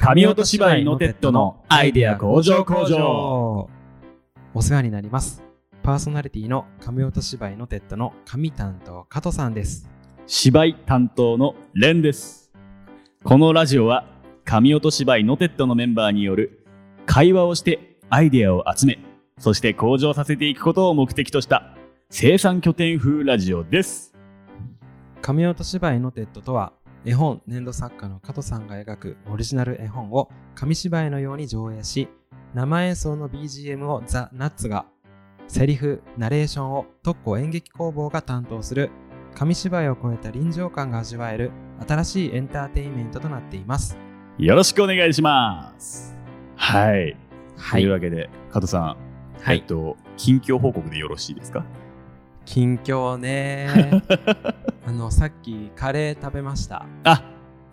紙音芝居のテッドのアイデア工場工場。お世話になります。パーソナリティの紙音芝居のテッドの紙担当加藤さんです。芝居担当のレンです。このラジオは紙音芝居のテッドのメンバーによる会話をしてアイデアを集めそして向上させていくことを目的とした生産拠点風ラジオです。紙音芝居のテッドとは絵本粘土作家の加藤さんが描くオリジナル絵本を紙芝居のように上映し生演奏の BGM をザ・ナッツがセリフ、ナレーションを特攻演劇工房が担当する紙芝居を超えた臨場感が味わえる新しいエンターテインメントとなっています。よろしくお願いしますはい、はというわけで加藤さん、はい。えっと近況報告でよろしいですか？近況ね。あの、さっきカレー食べました。あ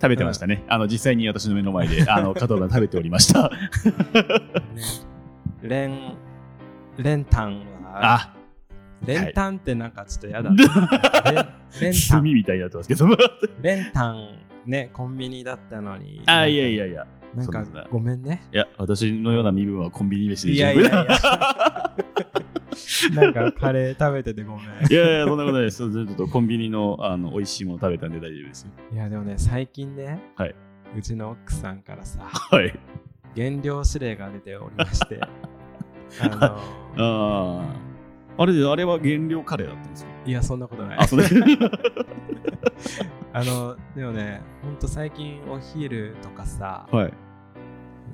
食べてましたね、あの実際に私の目の前で あの加藤が食べておりました。ね、レン、レンタンは、あレンタンってなんかちょっとやだ。レンレン。タ炭ン、みたいになってますけど。レンタンね、コンビニだったのに。あいやいやいや。なんかごめんね。いや私のような身分はコンビニ飯でい十分。やいやい なんかカレー食べててごめん。いやいやそんなことないです。ちょっとコンビニのあの美味しいもの食べたんで大丈夫ですよ。いやでもね、最近ね、はい。うちの奥さんからさ、はい。減量指令が出ておりまして、あのあああれであれは原料カレーだったんですよいや、そんなことない。あそれ あの、でもね、ほんと最近お昼とかさ、はい。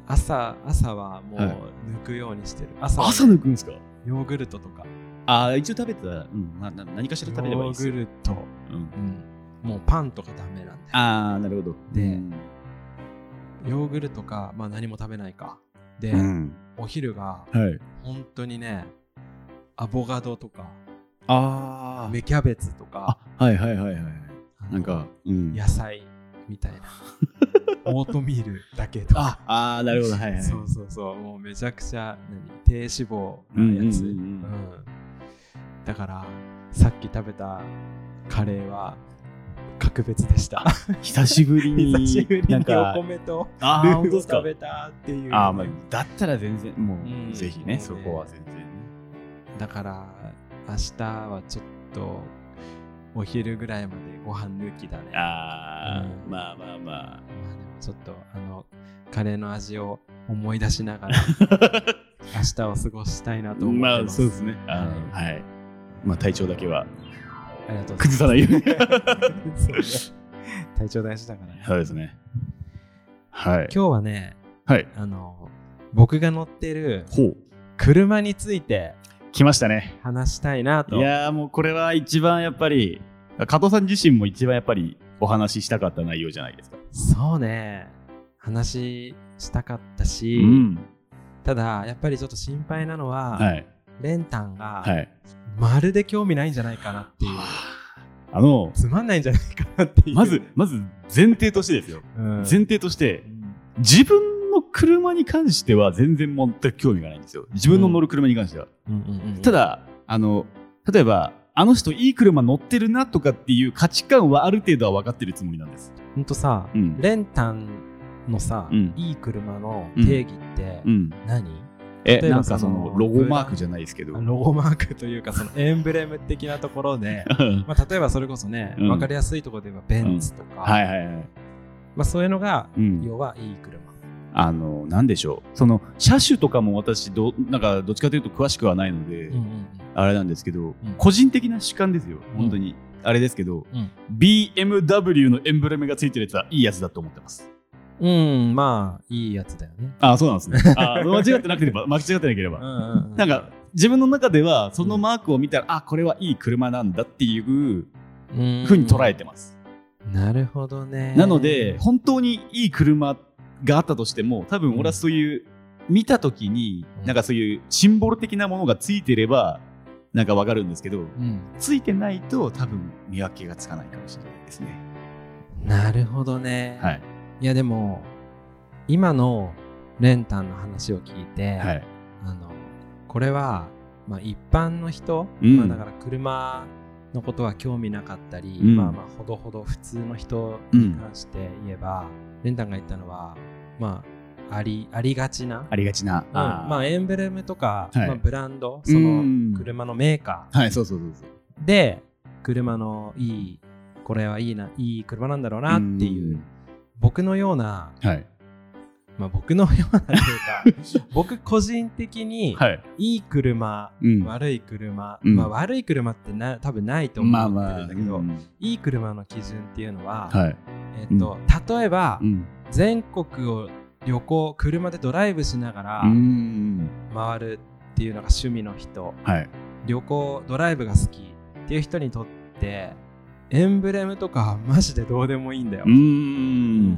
朝、朝はもうはい。抜くようにしてる。朝はね朝抜くんですか？ヨーグルトとか。ああ一応食べてた。ら、うん。なな何かしら食べればいいヨーですよ。グルト、うん。うん。もうパンとかダメなんだよ。ああなるほど。でうん。ヨーグルトか、まあ何も食べないか。で、うん。お昼がはい。本当にね、アボカドとか、あ芽キャベツとか、あはいはいはいはい。なんか、うん、野菜みたいな。オートミールだけとか。ああーなるほどはいはいそうそうそう、もうめちゃくちゃ何低脂肪なやつ。うんうんうんうんうんだから、さっき食べたカレーは格別でした。久しぶりに 久しぶりになんかお米とあルーを食べたっていう。あーまあだったら全然もう、うんぜひね、そこは全然ねだから、明日はちょっとお昼ぐらいまでご飯抜きだね。ああ、うんまあまあまあちょっとあのカレーの味を思い出しながら 明日を過ごしたいなと思ってまあます。そうですね。あはのはい、まあ体調だけはありがとう。崩さないように。体調大事だからね。そうですね。はい。今日はね、はい。あの僕が乗ってる車について来ましたね。話したいないと。やーもうこれは一番やっぱり加藤さん自身も一番やっぱりお話ししたかった内容じゃないですか。そうね、話したかったし、うん。ただやっぱりちょっと心配なのは、はい。レンタンがはい。まるで興味ないんじゃないかなっていう。あ。のつまんないんじゃないかなっていう。まずまず前提としてですよ。うん、前提として自分の車に関しては全然全く興味がないんですよ。自分の乗る車に関しては、うん。た、だあの例えばあの人いい車乗ってるなとかっていう価値観はある程度は分かってるつもりなんです。ほんとさ、うん。レンタンのさ、うん。いい車の定義ってうん。何、えなんかそそののロゴマークじゃないですけど。ロゴマークというかそのエンブレム的なところで、まあ、例えばそれこそね、うん。分かりやすいところで言えばベンツとか、はいはいはい、まあ、そういうのがうん、要はいい車。あのなんでしょう。その車種とかも私どなんかどっちかというと詳しくはないので、うんうんあれなんですけど、うん。個人的な主観ですよ。本当に、あれですけど、うん。BMW のエンブレムがついてるやつはいいやつだと思ってます。うん、うん、まあいいやつだよね。あそうなんですね。あ間違ってなければ間違ってなければ、うんうんうん。なんか自分の中ではそのマークを見たら、あこれはいい車なんだっていううん。ふうに捉えてます、なるほどね。なので本当にいい車があったとしても多分俺はそういう、見た時にうん。なんかそういうシンボル的なものがついてればなんかわかるんですけどうん、ついてないと多分見分けがつかないかもしれないですね。なるほどね。はい。いやでも今のレンタンの話を聞いて、はい。あのこれは、まあ、一般の人、うん。まあ、だから車のことは興味なかったり、うん。まあまあほどほど普通の人に関して言えば、レンタンが言ったのはまあありありがちなありがちな。うんまあエンブレムとか、はいまあ、ブランドそうんの車のメーカはい、そうそうそうそう。ーで車のいいこれはいいないい車なんだろうなっていう僕のような、うん。はい。まあ、僕のようなというか 僕個人的にはい。いい車、うん悪い車、うんまあ、悪い車ってな多分ないと思ってまあまあ、るんだけど、うんいい車の基準っていうのは、はい。えっと例えば、うん。全国を旅行車でドライブしながらうん。回るっていうのが趣味の人はい。旅行ドライブが好きっていう人にとってエンブレムとかはマジでどうでもいいんだよ、うん。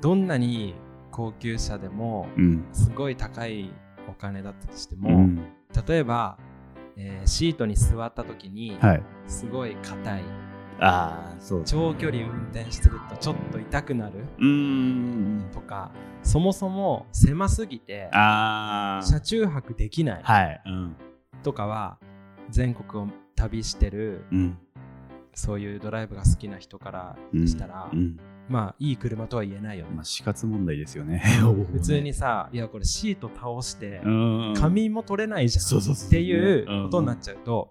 どんなに高級車でもうん。すごい高いお金だったとしても、うん。例えば、えーシートに座った時にはい。すごい硬いああ、そう。長距離運転してるとちょっと痛くなるうん。とかそもそも狭すぎて。車中泊できないはい。うん。とかは全国を旅してるうん。そういうドライブが好きな人からしたら、うん。まあいい車とは言えないよねまあ、死活問題ですよね。普通にさいやこれシート倒してうん。仮眠も取れないじゃんっていうことになっちゃうと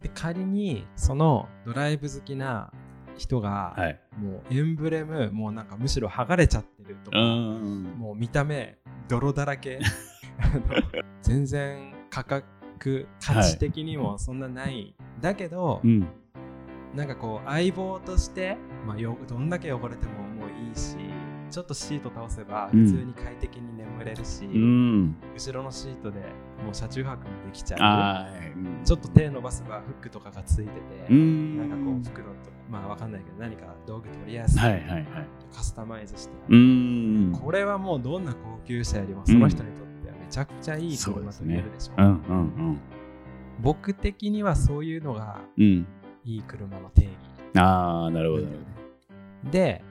で仮にそのドライブ好きな人が、はい。もうエンブレムもうなんかむしろ剥がれちゃってるとか、うん。もう見た目泥だらけ 全然価格価値的にもそんなない、だけど、うん。なんかこう相棒として、まあ、よどんだけ汚れてももういいしちょっとシート倒せばうん普通に快適に眠れるし、うん。後ろのシートでもう車中泊もできちゃうああ。ちょっと手伸ばせばフックとかがついてて、うん。なんかこう袋とまあわかんないけど何か道具取りやすい、はいはいはい。カスタマイズしてあうる、ん。これはもうどんな高級車よりもその人にとってはめちゃくちゃいい車と言えるでしょうんうん僕的にはそういうのがうん。うん。いい車の定義ああ、なるほど。で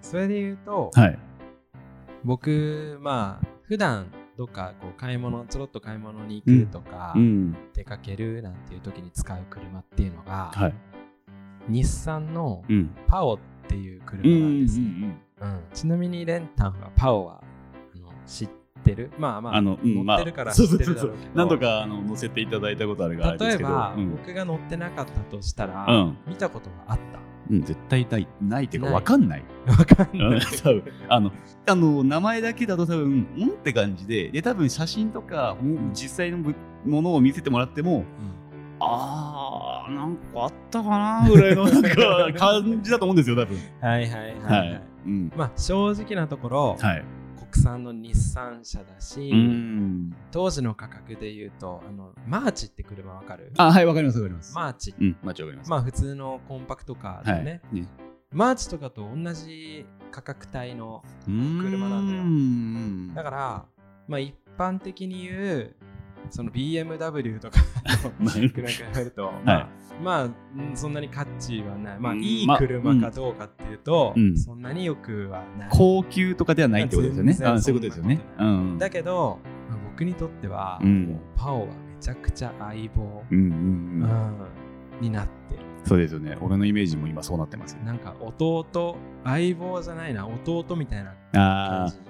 それで言うと、はい。僕まあ普段どっかこう買い物ちょろっと買い物に行くとか、うん。出かけるなんていう時に使う車っていうのが、はい。日産のうん。パオっていう車なんです、うんちなみにレンタンはパオはあの知ってる？まあまああの、うん、乗ってるから知ってるだろうけど、何度かあの乗せていただいたことあるがあれですけど。例えば、うん。僕が乗ってなかったとしたら、うん。見たことはあっうん、絶対ないないっていうか分かんない。た わかんうんない多分あのあの名前だけだと多分うんって感じでで多分写真とかうん実際のぶものを見せてもらってもあーなんかあったかなぐらいのなんか 感じだと思うんですよ多分。はいはいはい、ははいい。うん。まあ正直なところ、はい。国産の日産車だし、うん。当時の価格で言うとあのマーチって車わかる？あはいわかりますわかります。マーチうんマーチわかります。まあ普通のコンパクトカーだはい。よね、ねマーチとかと同じ価格帯の車なんだよんだからまあ一般的に言うその BMW とかまあ比べると、まあまあうんそんなに価値はないまあうんいいまあ車かどうかっていうと、うんそんなによくはない高級とかではないってことですよね。そういうことですよね。うん。だけど、まあ僕にとっては、うんパオはめちゃくちゃ相棒、うんうんうん。うんになってるそうですよね。俺のイメージも今そうなってますよ。なんか弟相棒じゃないな弟みたいなああ感じ。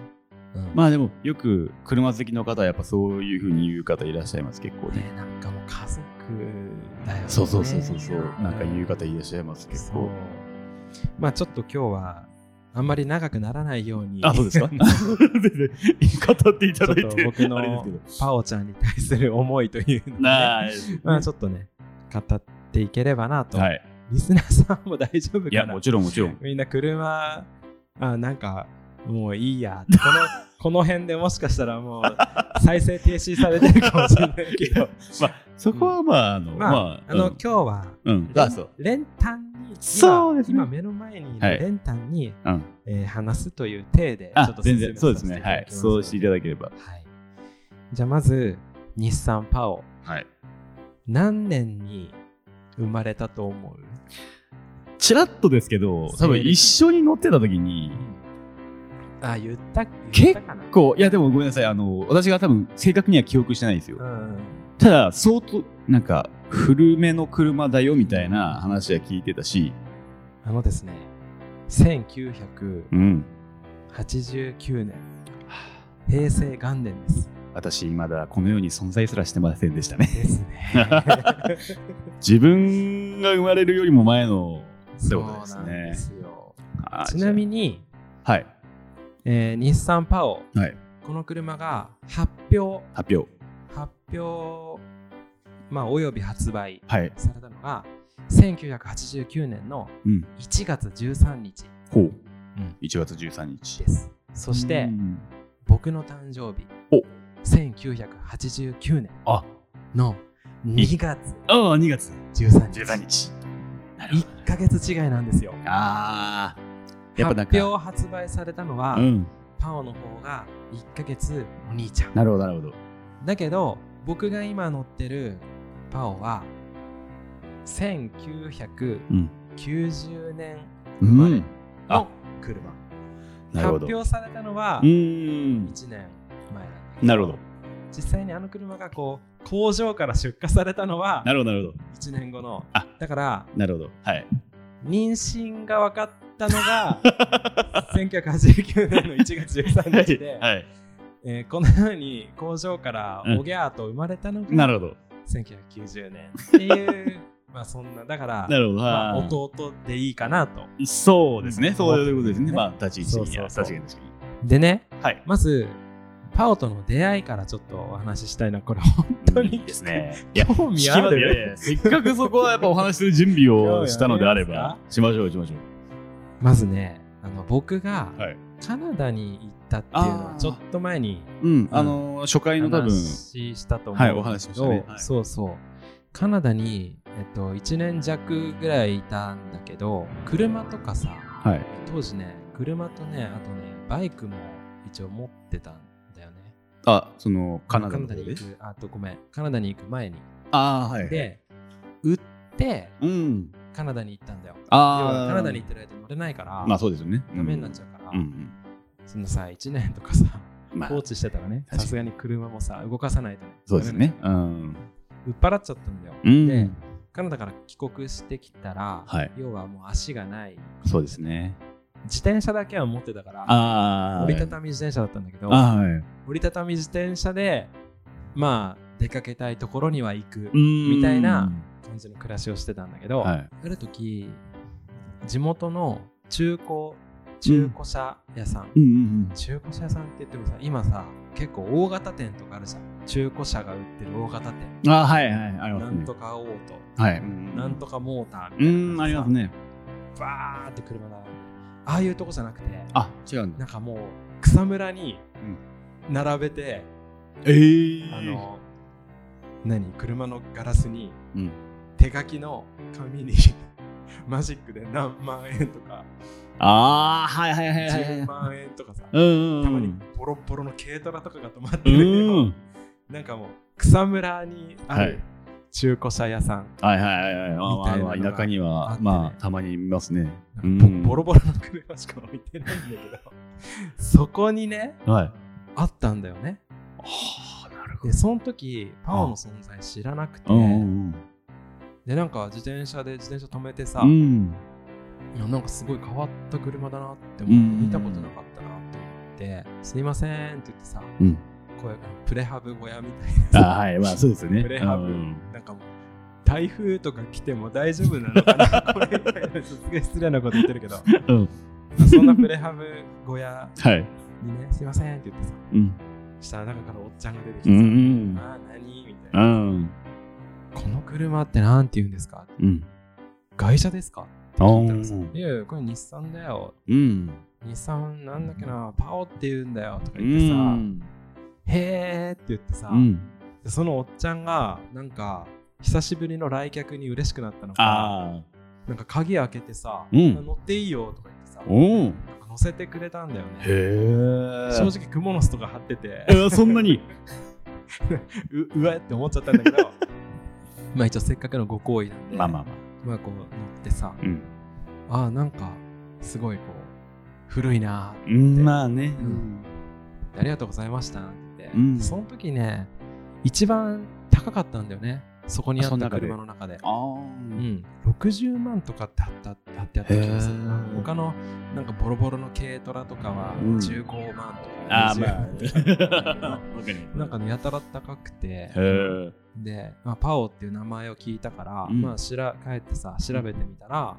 うんまあでもよく車好きの方はやっぱそういうふうに言う方いらっしゃいます結構ね。ね、なんかもう家族だよね。そうそうそうそうそう。なんか言う方いらっしゃいます結構。まあちょっと今日はあんまり長くならないように。あ、そうですか？語っていただいちょっとて。僕のあれですけどパオちゃんに対する思いというのをね、まあちょっとね、語っていければなと。はい。リスナーさんも大丈夫いや、かなもちろんもちろん。みんな車、あ、なんか、もういいや。この、この辺でもしかしたらもう再生停止されてるかもしれないけど。まあ、そこはまあ、あの、まあ、まあ、あの、うん今日は、うん。あ、そう。練炭に、今そうですね今目の前にいるはい練炭に、うん。えー話すという体で、ちょっと、あ全然、説そうですね。はい。そうしていただければ。はい。じゃあまず、日産パオ。はい。何年に生まれたと思う？ちらっとですけど、多分一緒に乗ってた時に、あ、言った言結ったかな。こう、いやでもごめんなさい。あの、私が多分正確には記憶してないですよ。う。ん。ただ、相当、なんか、古めの車だよみたいな話は聞いてたし、あのですね、1970うん。1989年。平成元年です。私まだこの世に存在すらしてませんでしたね。ですね。自分が生まれるよりも前のってそうことですなんでねちなみに、はいえー日産パオはい。この車が発表。発表。発表まあおよび発売はい。されたのが1989年のうん。1月13日。ほう、うん。1月13日。です。そして、うん。僕の誕生日。お。1989年。あ。の2月。ああ2月13日。13日。なるほど。1ヶ月違いなんですよ。ああやっぱなんか発表発売されたのは、うん。パオの方が1ヶ月お兄ちゃん。なるほどなるほど。だけど僕が今乗ってるパオは1990うん。年う生まれの車、なるほど。発表されたのはう1ん年前だけなるほど。実際にあの車がこう工場から出荷されたのはなるほどなるほど。1年後の。あ。だからなるほど。はい。妊娠が分かったのが1989年の1月13日で、はいえーこのように工場からうん。おぎゃーと生まれたのが、なるほど。1990年っていう まあそんなだからなるほど。まあ、はい。弟でいいかなと。そうですね。うん。そういうことですね。ね。まあ立ち位置的に確かに確かでねにはい。まずパオとの出会いからちょっとお話ししたいな。これ本当にいいですね。興味ある？やせっかくそこはやっぱお話しする準備をしたのであれば しましょうしましょまずねあの僕がカナダに行ったっていうのはちょっと前にうんあのー初回の多分話したと思うんはいお話ししましたね。はい。そうそう。カナダに、えっと、1年弱ぐらいいたんだけど車とかさはい。当時ね車とねあとねバイクも一応持ってたんだよね。あそのカナダに行くあとごめん。カナダに行く前に。ああはい。で売ってうん。カナダに行ったんだよ。ああカナダに行ってる間乗れないから、まあそうですよね。ダメになっちゃうから、うんうん。そのさ1年とかさまあ放置してたらねさすがに車もさ動かさないとね。そうですね。うん。売っ払っちゃったんだよ、うん。でカナダから帰国してきたら、はい。要はもう足がない。そうですね。自転車だけは持ってたからああ折りたたみ自転車だったんだけどあはい。折りたたみ自転車でまあ出かけたいところには行くみみたいな感じの暮らしをしてたんだけど、はい。ある時地元の中古中古車屋さん、うんうん中古車屋さんって言ってもさ今さ結構大型店とかあるじゃん。中古車が売ってる大型店。うんあはいはいありますね。なんとかオート、はい。なんとかモーターうみたいな感じでさんありますね。バーって車並んでああいうとこじゃなくてあ違うんだ。なんかもう草むらに並べて、ええあの何？車のガラスにうん。手書きの紙に マジックで何万円とか。ああはいはいはいはい10万円とかさ。うんうんたまにボロボロの軽トラとかが止まってるよ。うんなんかもう草むらにあはい。る中古車屋さん、はいはいはいはい。まあまあ田舎にあはまあたまに見ますね。ボボロボロの車しか置いてないんだけど。そこにねはい。あったんだよね。はあなるほでその時パオの存在知らなくて。どうんでなんか自転車で自転車止めてさ、うん。いやなんかすごい変わった車だなって思って、うん。見たことなかったなって思って「すいません」って言ってさうん。プレハブ小屋みたいなさあはいまあそうですよね。プレハブうん。なんかもう台風とか来ても大丈夫なのかな これみたいなすげえ失礼なこと言ってるけど。うん。そんなプレハブ小屋はい。にね「すいません」って言ってさうん。したら中からおっちゃんが出てきうてさ「んああ何?」みたいな。うん「この車ってなんて言うんですか?」うん。外車ですか?」ってあ聞いたらさ「ーいやこれ日産だよ」うん。日産なんだっけな？パオって言うんだよ。とかう言ってさ、ん。へーって言ってさ、そのおっちゃんがなんか久しぶりの来客に嬉しくなったのかあなんか鍵開けてさ、うん。乗っていいよとか言ってさ乗せてくれたんだよね。正直クモの巣とか貼ってて。えーそんなに？ううわって思っちゃったんだけどまあ一応せっかくのご好意なんでまあまあままあこう乗ってさあうん。ああなんかすごいこう古いなーうんまあね。うん。ありがとうございましたって言って、うん。その時ね一番高かったんだよねそこにあったあその中で車の中で。あうん、60万とかって貼った貼ってあった気がする。他のなんかボロボロの軽トラとかはうん。15万とか、あー20まあ。なんかねやたら高くて。で、まあ、パオっていう名前を聞いたから、うん。まあしら帰ってさ調べてみたら、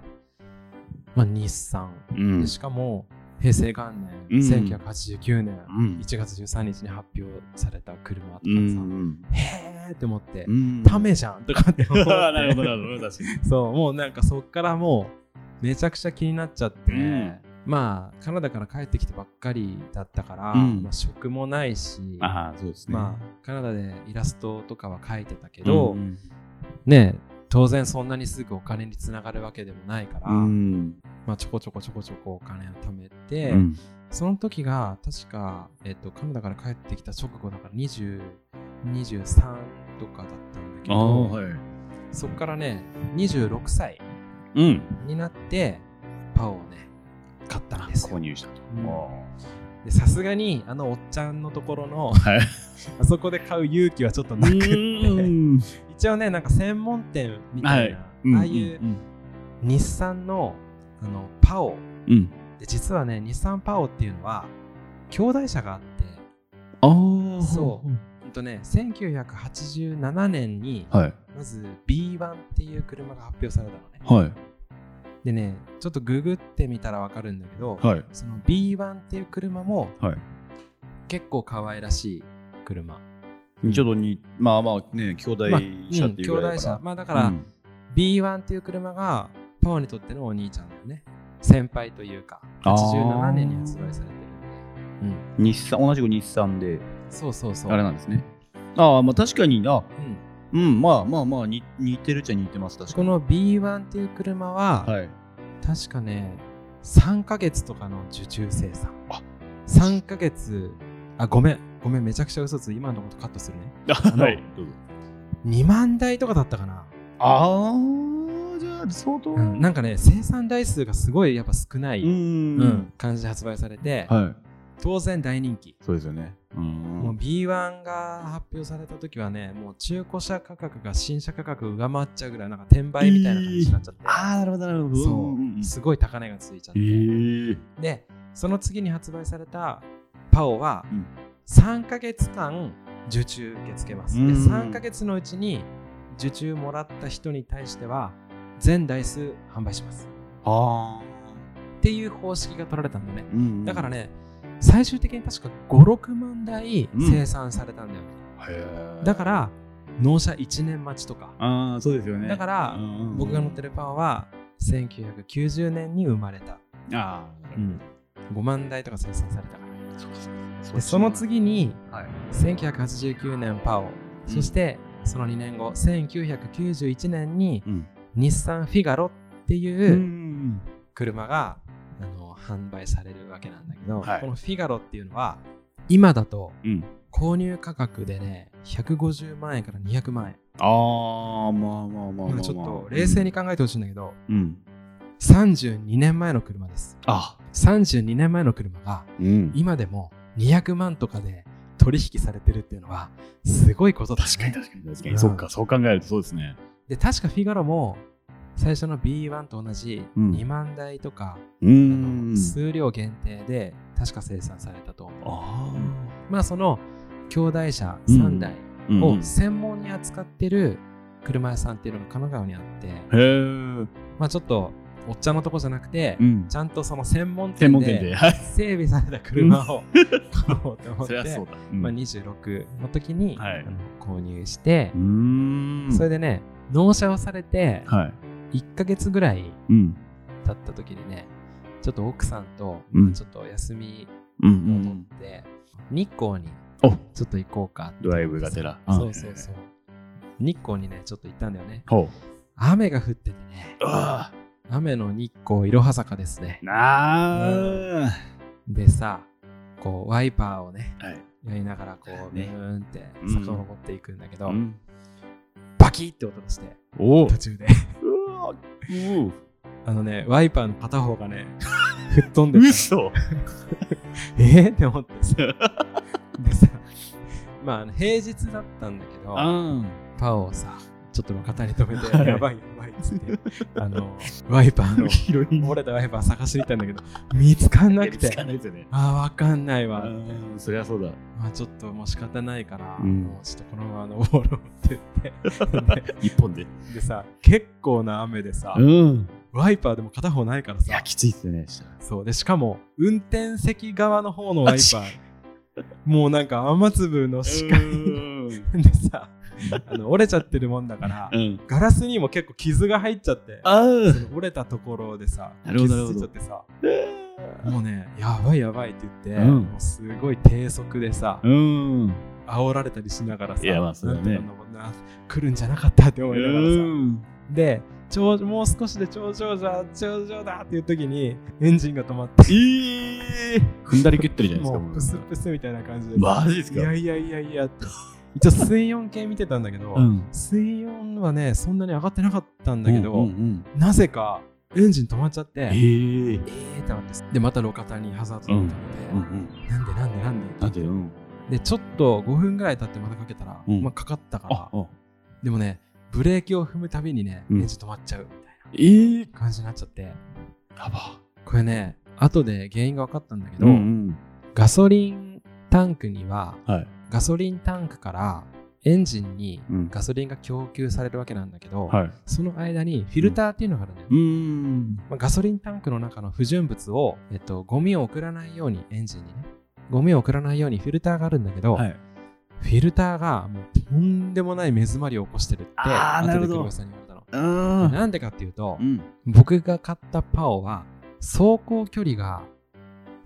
まあ、日産。うん。でしかも平成元年、うん。1989年うん。1月13日に発表された車とかさ、うんへーって思って、うん。ためじゃんとかって思って。なるほどなるほど確かに。そうもうなんかそっからもうめちゃくちゃ気になっちゃって、うん。まあカナダから帰ってきてばっかりだったから、うん。まあ、職もないしああそうですね。まあカナダでイラストとかは描いてたけど、うんね当然そんなにすぐお金につながるわけでもないから、うん。まあ、ちょこちょこちょこちょこお金を貯めて、うん。その時が確か、えっと、カナダから帰ってきた直後だから20 23とかだったんだけど、はい。そこからね26歳うん。になってパオをね買ったんですよ。購入したと。さすがにあのおっちゃんのところのーはい。あそこで買う勇気はちょっとなくって。うん。一応ねなんか専門店みたいな、ああいううん日産のあのパオ。うん。で実はね日産パオっていうのは兄弟車があって。ああそうほんとね1987年にはい。まず B1 っていう車が発表されたのね。はい。でねちょっとググってみたらわかるんだけど、はい。その B1 っていう車もはい。結構可愛らしい車。ちょっとにまあまあね兄弟まあ車うん兄っていうぐらいだから弟車。まあだから、うん。B1 っていう車がパオにとってのお兄ちゃんだよね。先輩というかあー。87年に発売されてる。んでうん。日産同じく日産でそうそうそう。あれなんですね。ああまあ確かになうん。うんまあまあまあに似てるっちゃ似てます確かに。この B1 っていう車は、はい。確かね3ヶ月とかの受注生産。あ3ヶ月あごめんごめんめちゃくちゃ嘘つ今のことカットするね。の はい。どうぞ2万台とかだったかな、ああじゃあ相当。うんなんかね生産台数がすごいやっぱ少ない、うん。うん感じで発売されて、はい当然大人気。そうですよね。うん。もう B1 が発表された時はねもう中古車価格が新車価格を上回っちゃうぐらいなんか転売みたいな感じになっちゃって、ああなるほどなるほど。そう、んん。すごい高値がついちゃって、ええでその次に発売されたパオはうん。3ヶ月間受注受け付けます、でうん。3ヶ月のうちに受注もらった人に対しては全台数販売します。ああっていう方式が取られたんだよね。うん。だからね最終的に確か56万台うん。生産されたんだよ、へえだから納車1年待ちとか。ああそうですよね。だから僕が乗ってるパオは1990年に生まれた、ああ5万台とか生産されたから。そうかそうか。でその次にはい。1989年パオ、そしてその2年後1991年にうん。日産フィガロってういうん。車が、販売されるわけなんだけど、はい。このフィガロっていうのは今だとうん。購入価格でね150万円から200万円、ああまあまあまあまあちょっと冷静に考えてほしいんだけど、うん。32年前の車です。あ。32年前の車がうん。今でも200万とかで取引されてるっていうのはすごいことだね。確かに確かに確かうんに。そっかそう考えるとそうですね。で確かフィガロも最初の B1 と同じうん。2万台とか、うあんの数量限定で確か生産されたと思う。あまあその兄弟車3台あを専門に扱ってる車屋さんっていうのが神奈川にあって、へえまあちょっとおっちゃんのとこじゃなくて、うん。ちゃんとその専門専店で。整備された車を買おうと思ってうん。まあ、26の時に、はい。購入してそれでね納車をされてはい1ヶ月ぐらいうん。経った時にねちょっと奥さんと、うん。ちょっと休みうんうを取ん。って、日光にお。ちょっと行こうかドライブがてら。そうそうそう。日光にねちょっと行ったんだよね。雨が降っててね。あ雨の日光いろは坂ですね。あ。なあでさこうワイパーをねはい。やりながらこうブねーンってうん。坂を登っていくんだけど、うん。バキッって音がして途中で。うあのねワイパーの片方がね 吹っ飛んでた。嘘。え？ーって思ってさ。でさまあ平日だったんだけどあパオをさちょっと路肩に止めて、はいやばいやばいっつって、あの、ワイパーの、ヒロイン折れたワイパー探しに行ったんだけど、見つかんなくてね。ああ、わかんないわ。うんそりゃそうだ。まあちょっともう仕方ないから、うんもうちょっとこのまま登ろうって言って、一本で。ででさ、結構な雨でさ、ん。ワイパーでも片方ないからいや、さ、きついっすよね。そう。で、しかも、運転席側の方のワイパー、もうなんか雨粒の視界うん。でさ、あの折れちゃってるもんだから、うん。ガラスにも結構傷が入っちゃって、折れたところでさ、傷ついちゃってさ、あ。もうね、やばいやばいって言って、うんもうすごい低速でさ、うん。煽られたりしながらさ、いやまあそうだねなんとか登な来るんじゃなかったって思いながらさ、うん。で、頂もう少しで頂上だ、頂上だっていう時にエンジンが止まって、ええ。踏んだり蹴ったりじゃないですか。もうプスプスみたいな感じでさ、マジですか？いやいやいやいやって。一応水温計見てたんだけど、うん。水温はね、そんなに上がってなかったんだけど、うんうんなぜかエンジン止まっちゃって、ええ。えーってなって、で、また路肩にハザードを止めて、うんうん。なんでなんでなんで？なんてうん。で、ちょっと5分ぐらい経ってまたかけたら、うんまあかかったから。でもね、ブレーキを踏むたびにね、うんエンジン止まっちゃうみたいええ。な感じになっちゃって、やば。これね、後で原因が分かったんだけど、ん。ガソリンタンクには、はい。ガソリンタンクからエンジンにうんガソリンが供給されるわけなんだけど、はい。その間にフィルターっていうのがあるんだよ。うん。まあ、ガソリンタンクの中の不純物を、えっと、ゴミを送らないように、エンジンにね、ゴミを送らないようにフィルターがあるんだけど、はい。フィルターがもうとんでもない目詰まりを起こしてるって、あーなるほど後で黒井さんに言われたの。うん。なんでかっていうと、うん。僕が買ったパオは、走行距離が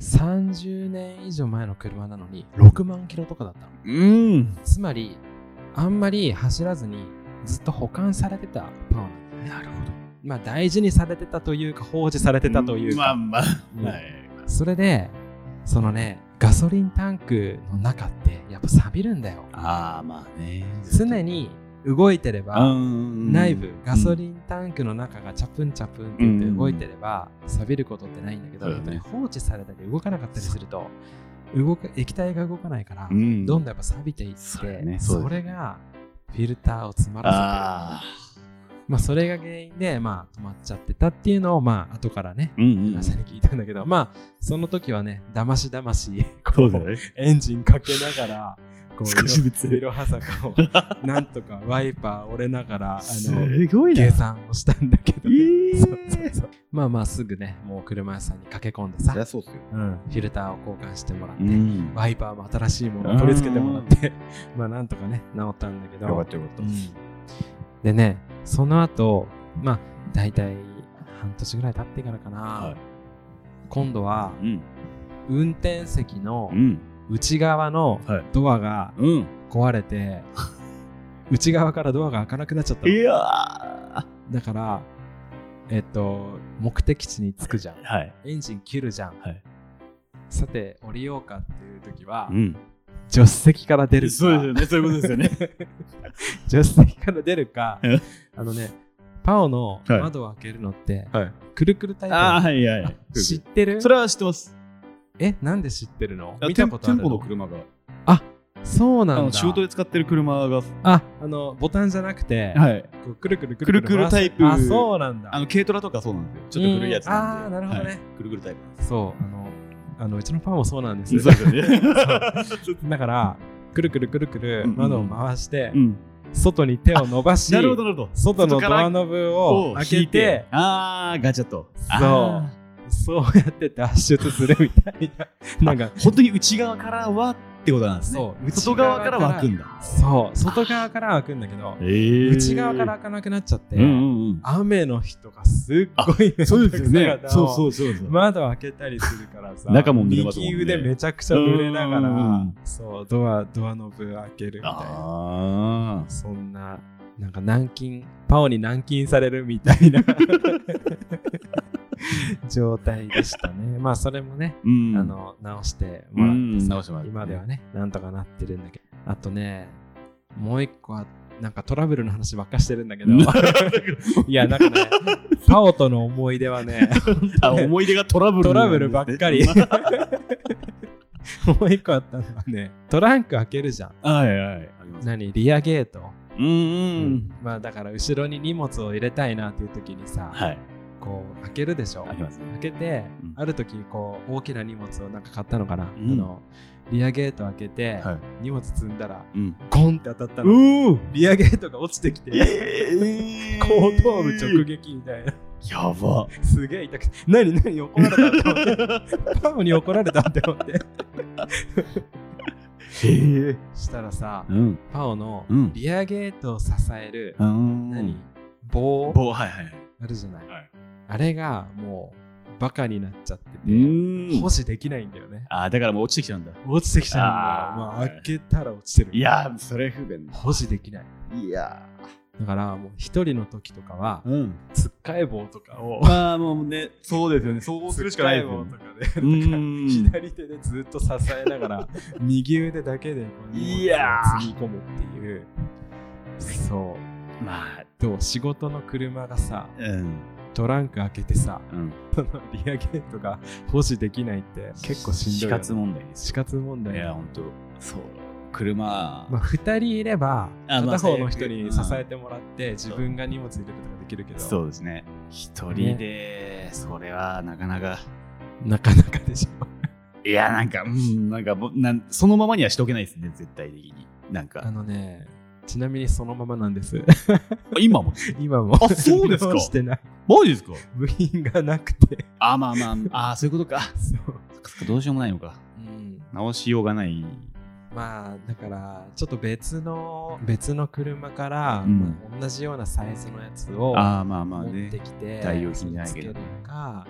30年以上前の車なのに6万キロとかだったの。うん。つまり、あんまり走らずにずっと保管されてたパオなるほまあ大事にされてたというか放置されてたというか。まあまあ。うんはい。それで、そのね、ガソリンタンクの中ってやっぱ錆びるんだよ。ああ、まあね。常に動いてれば、内内部、ガソリンタンクの中がチャプンチャプンって言って動いてれば、錆びることってないんだけど、放置されたり動かなかったりすると、動か液体が動かないから、うんどんどんやっぱ錆びていって、それがフィルターを詰まらせて。まあそれが原因で、まあ止まっちゃってたっていうのを、まあ後からね、うんうん。朝に聞いたんだけど、まあその時はね、だましだまし。エンジンかけながら、こう少しずつ。いろは坂をなんとかワイパー折れながら、あすの、計算をしたんだけど、ね。ええそうそうそう。まあまあすぐね、もう車屋さんに駆け込んでさ、そうっすよ。うん。フィルターを交換してもらって、ん。ワイパーも新しいものを取り付けてもらって、まあなんとかね、治ったんだけど、よかったよかった。うん。でね、その後、まあ大体半年ぐらい経ってからかな、はい。今度はうん。運転席のうん。内側のはい。ドアがうん。壊れて、内側からドアが開かなくなっちゃったのいやーだから、えっと、目的地に着くじゃん。はい。エンジン切るじゃん。はい。さて、降りようかっていう時は、ん。助手席から出るか、そうですよね。そういうことですよね。助手席から出るかえ、あのね、パオのはい窓を開けるのって、はい。くるくるタイプああ、はいはいはい。知ってる？それは知ってます。え、なんで知ってるの？あ見たことあるの？の車が。そうなんだ。仕事で使ってる車が、あ、あの、ボタンじゃなくて、はい。こうくるくるくくるくるタイプあ、そうなんだ。あの、軽トラとかそうなんですよ。ちょっと古いやつなんで。うんあーなるほどねはいくるくるタイプ。そう、あの、あのうちのパンもそうなんですよね。だから、くるくるくるくる窓を回して、うん。外に手を伸ばし、なるほど。外のドアノブを開けて、ああ、ガチャと。そうそうやって脱出するみたいな。なんか、本当に内側からはってことなんですね。そう外側から湧くんだ。そう、外側から開くんだけど、え内側から開かなくなっちゃって、うんうんうん。雨の日とかすっごいそうですよね。そううそうそうそう。窓開けたりするからさ、中も右腕めちゃくちゃ濡れながらん、そう、ドア、ドアノブ開けるみたいな。あそんな、なんか軟禁、パオに軟禁されるみたいな 状態でしたね。まあそれもね、あ。うん。あ、の、直してもらってさうん直してもらって今ではね、なんとかなってるんだけど。あとね、もう一個は、なんかトラブルの話ばっかしてるんだけど、いや、なんかね、パオとの思い出はね、あ思い出がトラブルトラブ。ルばっかり。もう一個あったのはね、トランク開けるじゃん。はいはい。何？リアゲート？うんうんまあだから後ろに荷物を入れたいなっていう時にさ、はいこう開けるでしょ？開けて、うん。ある時こう大きな荷物をなんか買ったのかな、うん。あのリアゲート開けて、はい。荷物積んだらうん。ゴンって当たったの。うリアゲートが落ちてきてえ後頭部直撃みたいな。やば。すげえ痛くて何何怒られたって思って。パオに怒られたって思って。へえ。したらさうん。パオのうん。リアゲートを支える、うん。何？棒？棒。はいはい。あるじゃない、はいあれがもうバカになっちゃってうて、ん。保持できないんだよね。あだからもう落ちてきちゃうんだ。落ちてきちゃうんだまあ開けたら落ちてるいやーそれ不便だ。保持できない。いやだからもう一人の時とかはうん。つっかえ棒とかをまあもうねそうですよね。そうするしかないですよね。つっかえ棒とかで左手でずっと支えながら 右腕だけでこういやー。積み込むっていう。そう。まあ。どう仕事の車がさうんトランク開けてさうん。そのリアゲートが保持できないって結構しんどいよね、死活問題です死活問題。いや本当そう。車。まあ、2人いれば片方の人に支えてもらって自分が荷物入れるとかできるけど。そうですね。一人でそれはなかなか。なかなかでしょ。いやなんかうんなんかそのままにはしておけないですね絶対的に。なんあかのねちなみにそのままなんです。今も？今も。あそうですか。してない。マジですか？部品がなくて。あまあまあ。あそういうことか。そう、どうしようもないのか。うん、直しようがない。まあだからちょっと別の別の車から、同じようなサイズのやつをああまあまあ持っねてきて、代用品じゃないけど。か。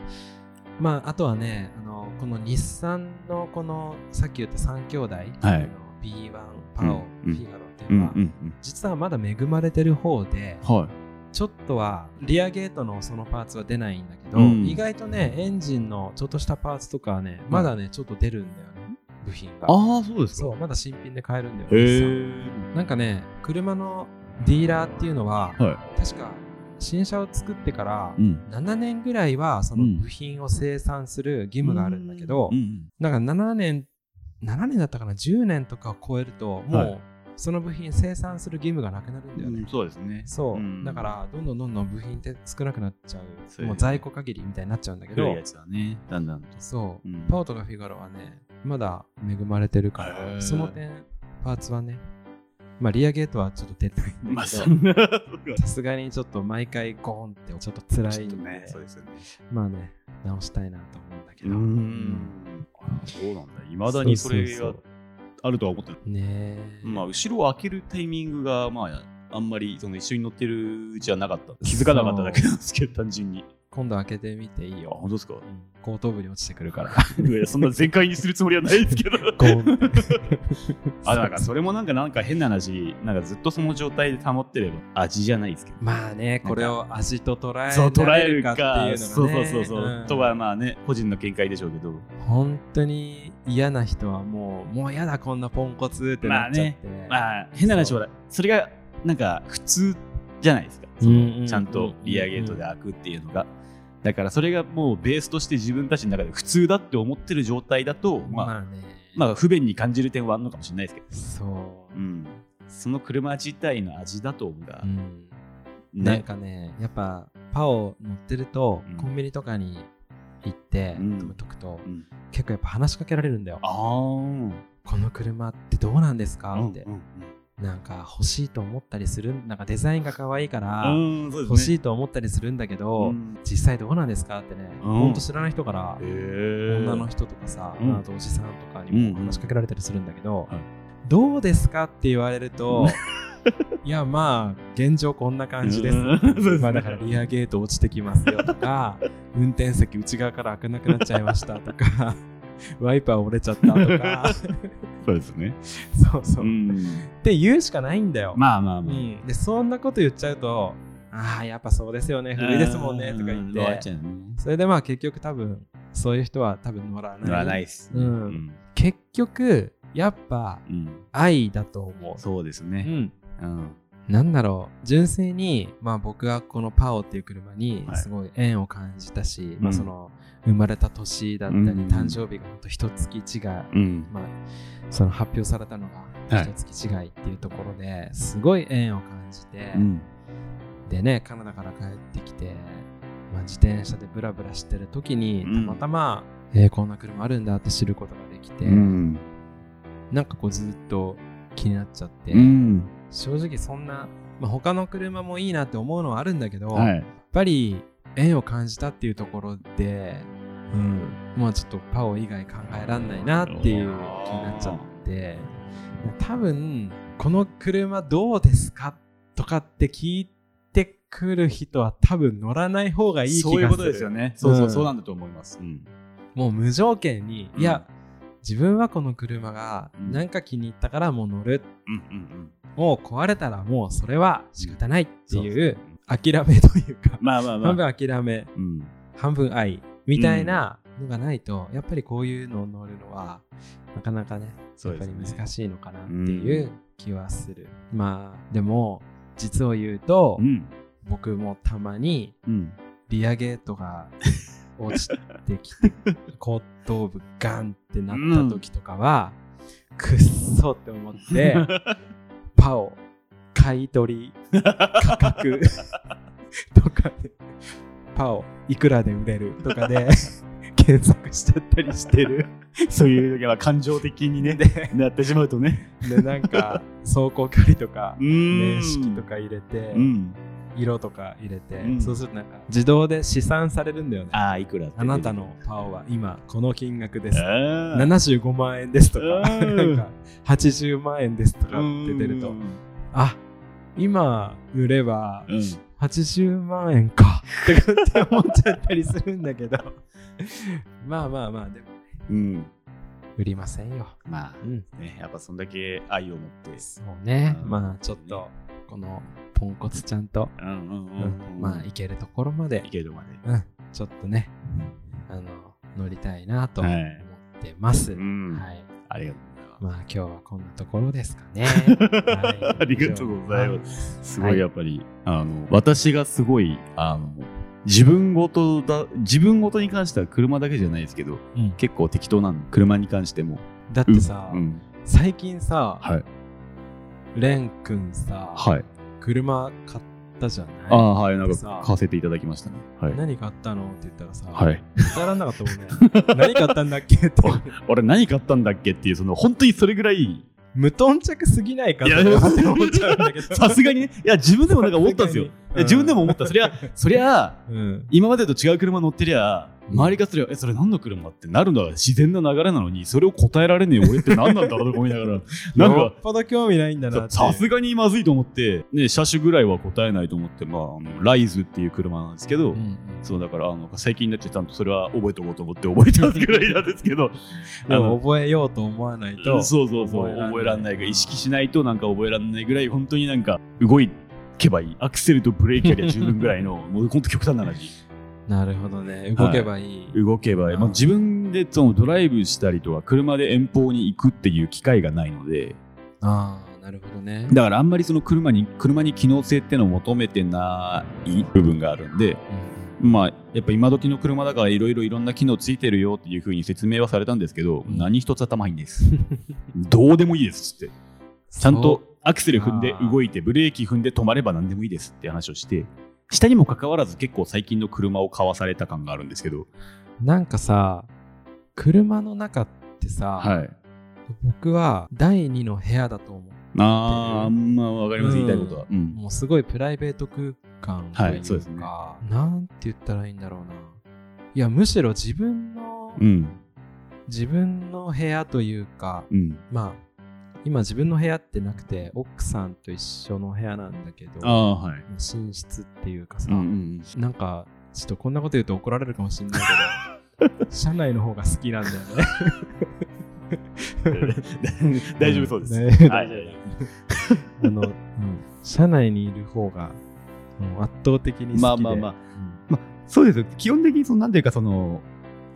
まああとはねあのこの日産のこのさっき言った3兄弟、はい。あの B1 パオ、フィガロは、うんうんうん。実はまだ恵まれてる方ではちょっとはリアゲートのそのパーツは出ないんだけど、うん。意外とねエンジンのちょっとしたパーツとかはねまだねちょっと出るんだよね部品が。ああそうですそうまだ新品で買えるんだよへ日産。えなんかね車のディーラーっていうのはは確か新車を作ってからいうん。7年ぐらいはその部品を生産する義務があるんだけど、うんうんなんか7年7年だったかな10年とかを超えるともはうその部品生産する義務がなくなるんだよね、うんそうですね。そう、ん。だからどんどんどんどん部品って少なくなっちゃそううもう在庫限りみたいになっちゃうんだけど古いやつだねだんだん。とそう、うん。パオとかフィガロはねまだ恵まれてるかへらー。その点パーツはねまあリアゲートはちょっと出ないんまあだけどさすがにちょっと毎回ゴーンってちょっと辛いんで、ねそうですよね。まあね直したいなと思うんだけうどん。あそうなんだ。いまだにそれがあるとは思ってる。ねえ、まあ後ろを開けるタイミングがまああんまりその一緒に乗ってるうちはなかった。気づかなかっただけなんですけど単純に今度開けてみていいあよ本当ですか？うん。後頭部に落ちてくるから。いやそんな全開にするつもりはないですけど。あなんかそれもなんかなんか変な話なんかずっとその状態で保ってれば味じゃないですけど。まあねこれを味と捉えそう捉えるらかっていうのが、ね、そうそうそうそう、ん。とはまあね個人の見解でしょうけど。本当に嫌な人はもうもう嫌だこんなポンコツってなっちゃって、まあ変な話ほらそれがなんか普通じゃないですか、ちゃんとリアゲートで開くっていうのが、だからそれがもうベースとして自分たちの中で普通だって思ってる状態だと、まあ、まあね。まあ不便に感じる点はあるのかもしれないですけど、そう、うん、その車自体の味だと思うがう、ん。なんねかねやっぱパオ乗ってると、うん。コンビニとかに行ってうん。とくと、うん、結構やっぱ話しかけられるんだよ。この車ってどうなんですか？って、うんなんか欲しいと思ったりするなんかデザインが可愛いから、欲しいと思ったりするんだけど、うん。実際どうなんですかってね、うん。ほんと知らない人から女の人とかさ、うん。あとおじさんとかにうんも話しかけられたりするんだけど、はい。どうですかって言われると いやまあ現状こんな感じです、まあだからリアゲート落ちてきますよとか 運転席内側から開かなくなっちゃいましたとかワイパー折れちゃったとか そうですね。そうそう、っん。て言うしかないんだよ、まあまあまあ。うん、でそんなこと言っちゃうとああやっぱそうですよね古いですもんねとか言うんってね。それでまあ結局多分そういう人は多分乗らない乗らないっす。うんうん。結局やっぱうん愛だと思うそうですね。うんうん。なんだろう。純粋に、まあ、僕はこのパオっていう車にはい。すごい縁を感じたし、うん。まあ、その生まれた年だったり、うん。誕生日がほんと一月違い、うん。まあ、その発表されたのがはい。一月違いっていうところですごい縁を感じて、うん。でねカナダから帰ってきて、まあ、自転車でブラブラしてる時にたうん。またま、えーこんな車あるんだって知ることができて、うん。なんかこうずっと気になっちゃって、うん正直そんな、まあ、他の車もいいなって思うのはあるんだけど、やっはいぱり縁を感じたっていうところで、うん、まあちょっとパオ以外考えらんないなっていう気になっちゃって。多分この車どうですかとかって聞いてくる人は多分乗らない方がいい気がする。そういうことですよね。そうそう、うん。そうなんだと思います、うん。もう無条件に、いや自分はこの車がうん。なんか気に入ったからもう乗る。うんうんもう壊れたらもうそれは仕方ないってうんいう諦めというか、まあまあまあ。半分諦めうん。半分愛みたいなのがないと、やっぱりこういうのを乗るのはなかなかねやっぱり難いしいのかなっていう気はする、まあでも実を言うと、うん。僕もたまにうん。リアゲートが落ちてきて後頭部ガンってなった時とかは、くっそって思って パオ買い取り価格とかでパオいくらで売れるとかで 検索しちゃったりしてる。そういう時は感情的にねでなってしまうとね。でなんか走行距離とかうん。年式とか入れて、うん色とか入れて、うん。そうするとなんか自動で試算されるんだよね。ああいくらあなたのパオは今この金額です。あー。75万円ですとかうん。なんか80万円ですとかって出るとあ今売ればうん。80万円か。ってって思っちゃったりするんだけど。まあまあまあでもうん。売りませんよ、まあうん、ねやっぱそんだけ愛を持って。そうね。うん。まあちょっとこのポンコツちゃんと、うんうんうんうん。まあいけるところまで。いけるまで。うん、ちょっとねあの乗りたいなと思っはいてます、うん。はい。ありがとうございます。まあ今日はこんなところですかね。はい。ありがとうございます。すごいやっぱり、あの私がすごいあの自分ごとだ自分ごとに関しては車だけじゃないですけどうん。結構適当なの。車に関しても。だってさ、うん、最近さ、はいレン君さ、はい。車買ったじゃない？ああはい。なんかさ買わせていただきましたね。はい。何買ったの？って言ったらさ、はい伝わらなかったもんね。何買ったんだっけ？って。俺何買ったんだっけっていうその本当にそれぐらい。無頓着すぎないかいやって思っちゃうんだけど。さすがにね。いや自分でもなんか思ったんですよ。自分でも思った。そりゃそりゃうん。今までと違う車乗ってりゃうん周りがすれば、えそれ何の車ってなるのは自然な流れなのにそれを答えられねえ俺って何なんだろうと思いながら なんよかっぽど興味ないんだな。さすがにまずいと思って、ね、車種ぐらいは答えないと思って、まあ、あのライズっていう車なんですけど、うんうんそうだからあの最近になってちゃんとそれは覚えておこうと思って覚えてますぐらいなんですけど あの覚えようと思わないと。そうそうそう覚えらんないから意識しないとなんか覚えらんないぐらい本当になんか動けばいいアクセルとブレーキありゃ十分ぐらいのもう本当極端な話なるほどね。動けばいい。動けばいい、まあ、自分でそのドライブしたりとか車で遠方に行くっていう機会がないので。ああ、なるほどね。だからあんまりその車に車に機能性ってのを求めてない部分があるんで。うんまあやっぱ今時の車だからいろいろいろんな機能ついてるよっていうふうに説明はされたんですけど、うん。何一つ頭いいんです。どうでもいいですって。ちゃんとアクセル踏んで動いてブレーキ踏んで止まれば何でもいいですって話をして下にもかかわらず結構最近の車を買わされた感があるんですけど。なんかさ、車の中ってさ、はい。僕は第二の部屋だと思あーまあわかります、うん。言いたいことは、うう。ん。もうすごいプライベート空間というか、はいそうですね。なんて言ったらいいんだろうな。いや、むしろ自分の、うん。自分の部屋というか、うん。まあ、今自分の部屋ってなくて、奥さんと一緒の部屋なんだけど、ああはい。寝室っていうかさ、うんうんなんか、ちょっとこんなこと言うと怒られるかもしれないけど、車内の方が好きなんだよね。大丈夫そうです、ね。はいあの、うん、車内にいる方が、うん圧倒的に好きで。まあまあまあそうですよ。基本的にそのなんていうかその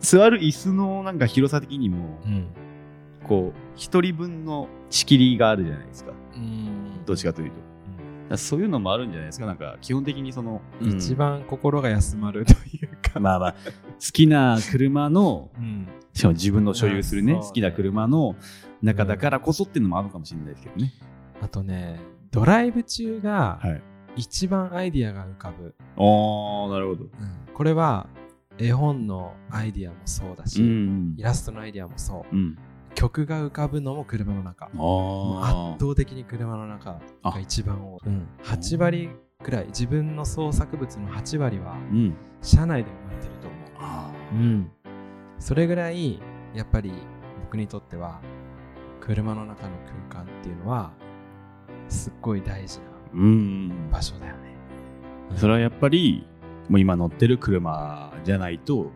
座る椅子のなんか広さ的にもうん。こう一人分の仕切りがあるじゃないですか。うん。どっちかというと。らそういうのもあるんじゃないですか。なんか基本的にその、うん。一番心が休まるというか、まあまあ好きな車のうん、しかも自分の所有するね好きな車の中だからこそっていうのもあるのかもしれないですけどね、あとねドライブ中がはい。一番アイディアが浮かぶ、ああなるほど。これは絵本のアイディアもそうだし、ん。イラストのアイディアもそう。うん曲が浮かぶのも車の中。圧倒的に車の中が一番多い、うん、8割くらい自分の創作物の8割はうん。車内で生まれてると思う。あうん、それぐらいやっぱり僕にとっては車の中の空間っていうのはすっごい大事なうん。場所だよね。それはやっぱりもう今乗ってる車じゃないとうん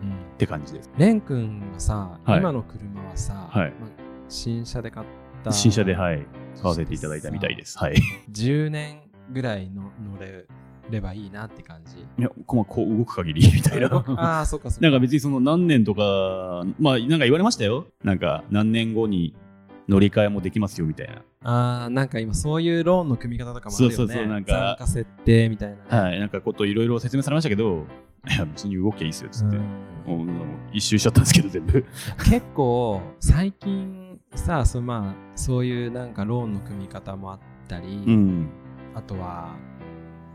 って感じです。レン君はさ、はい。今の車はさ、はい。まあ新車で買った新車ではい。買わせていただいたみたいです。はい。10年ぐらいの乗れればいいなって感じ。いやこうこう動く限り みたいな。ああ、そっかそっか。なんか別にその何年とか、まあなんか言われましたよ。なんか何年後に乗り換えもできますよみたいな。ああ、なんか今そういうローンの組み方とかもあるよね。そうそうそうなんか参加設定みたいな。はい。なんかこといろいろ説明されましたけど、いや別に動きゃいいっすよっつって。うんもうもう一周しちゃったんですけど全部。結構最近さそ,、まあ、そういうなんかローンの組み方もあったり、うん。あとは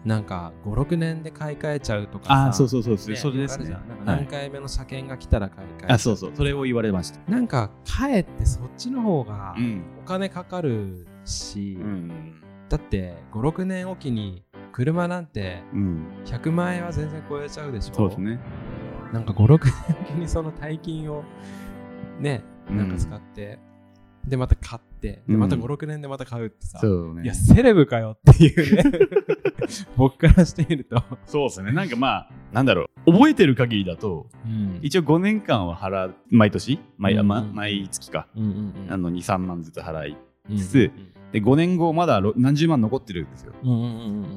なんか56年で買い替えちゃうとかさああ、そうそうそうそう、ねそれですね何回目の車検が来たら買い替えちゃうあ、そうそう。それを言われました。なんかかえってそっちの方がうん。お金かかるし、うん。だって56年おきに車なんてうん。100万円は全然超えちゃうでしょそうですね。なんか5、6年おきにその大金をね、うんなんか使って、で、また買って、で、うんまた5、6年でまた買うってさ、そうね。いや、セレブかよっていうね、僕からしてみると、そうですね。なんかまあ、なんだろう。覚えてる限りだと、うん一応5年間は払う、毎年？毎,、うんま、毎月か。うんうんうんあの、2、3万ずつ払い。うんつつで、5年後まだろ何十万残ってるんですよ。うんうんうんう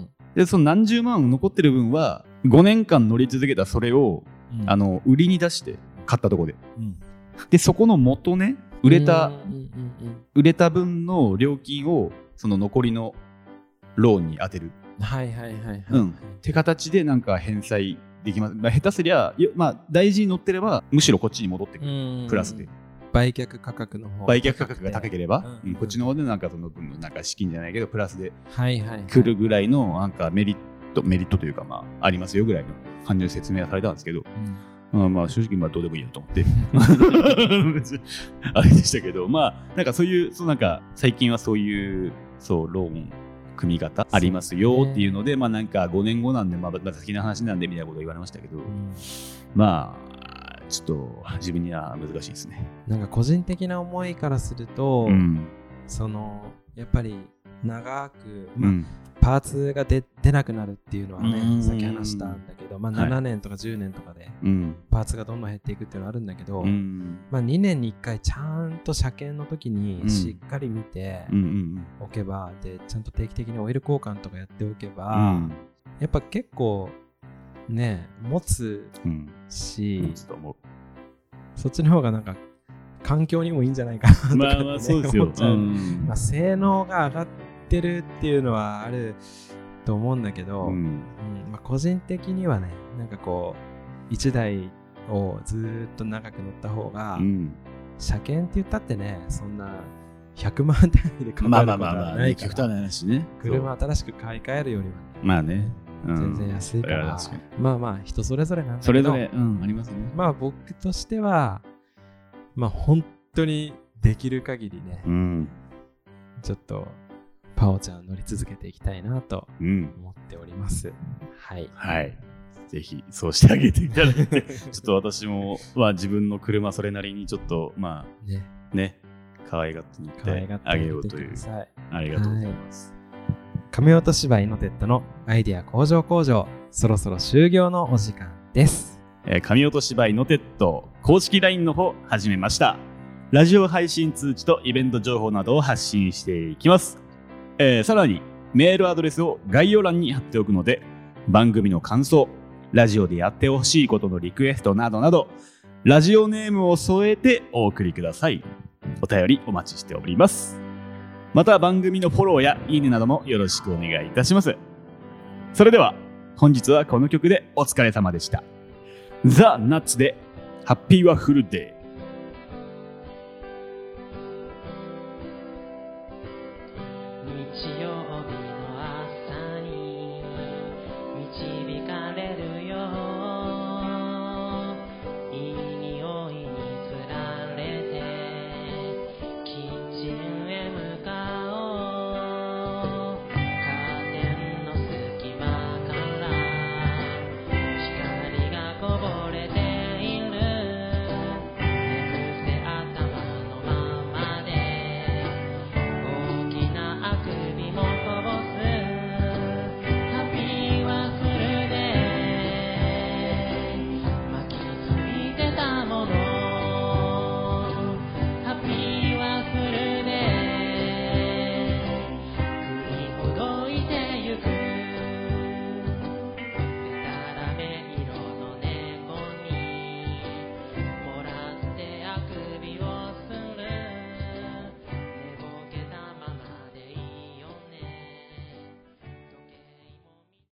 んで、その何十万残ってる分は、5年間乗り続けたそれを、うんあの、売りに出して、買ったとこで。うんで、そこの元ね、売れた、売れた分の料金を、その残りのローンに当てる。うんはいはいはいはい。うんって形でなんか返済できます。まあ、下手すりゃ、まあ、大事に乗ってれば、むしろこっちに戻ってくる。うんプラスで。売却価格の方が売却価格が高ければ、うんうんこっちの方でなんかその分のなんか資金じゃないけど、プラスではいはいはい。来るぐらいのなんかメリット、メリットというかまあ、ありますよぐらいの感じの説明はされたんですけど、うんまあまあ正直まあどうでもいいやと思って。あれでしたけどまあなんかそういうそうなんか最近はそういうそうローン組み方ありますよっていうのでまあなんか5年後なんでまあまた先の話なんでみたいなこと言われましたけど、うん。まあちょっと自分には難しいですね。なんか個人的な思いからすると、うん。そのやっぱり長く、まあうんパーツが出出なくなるっていうのはね、うん。さっき話したんだけど、まあ、はい。7年とか10年とかでうん。パーツがどんどん減っていくっていうのはあるんだけど、うん。まあ、2年に1回ちゃんと車検の時にうん。しっかり見ておけば、でちゃんと定期的にオイル交換とかやっておけうば、ん。やっぱ結構ね持つうん。し、うんちょっと思そっちの方がなんか環境にもいいんじゃないかなとかって、ね、まあまあそうまあ、性能が上がってるっていうのはあると思うんだけど、うんうんまあ、個人的にはねなんかこう1台をずーっと長く乗った方が、うん車検って言ったってねそんな100万単位でかかまあることまあまあまあ、ね、はないから極端な話ね。車新しく買い替えるよりはねまあね。うん全然安いから、まあまあ人それぞれなんだけどそれぞれ、うん、ありますね。まあ僕としてはまあ本当にできる限りね、うん。ちょっとパオちゃん乗り続けていきたいなとうん。思っておりますはいはい。ぜひ、そうしてあげていただいて、ちょっと私も、まあ自分の車それなりにちょっと、まねあね、可愛がって乗可愛がってってあげようというありがとうございます。紙音芝居のテッドのアイデア工場工場そろそろ終業のお時間ですえー紙音芝居のテッド公式 LINE の方始めました。ラジオ配信通知とイベント情報などを発信していきます。えーさらにメールアドレスを概要欄に貼っておくので番組の感想、ラジオでやってほしいことのリクエストなどなどラジオネームを添えてお送りください。お便りお待ちしております。また番組のフォローやいいねなどもよろしくお願いいたします。それでは本日はこの曲でお疲れ様でした。ザ・ナッツでハッピーワッフルデー。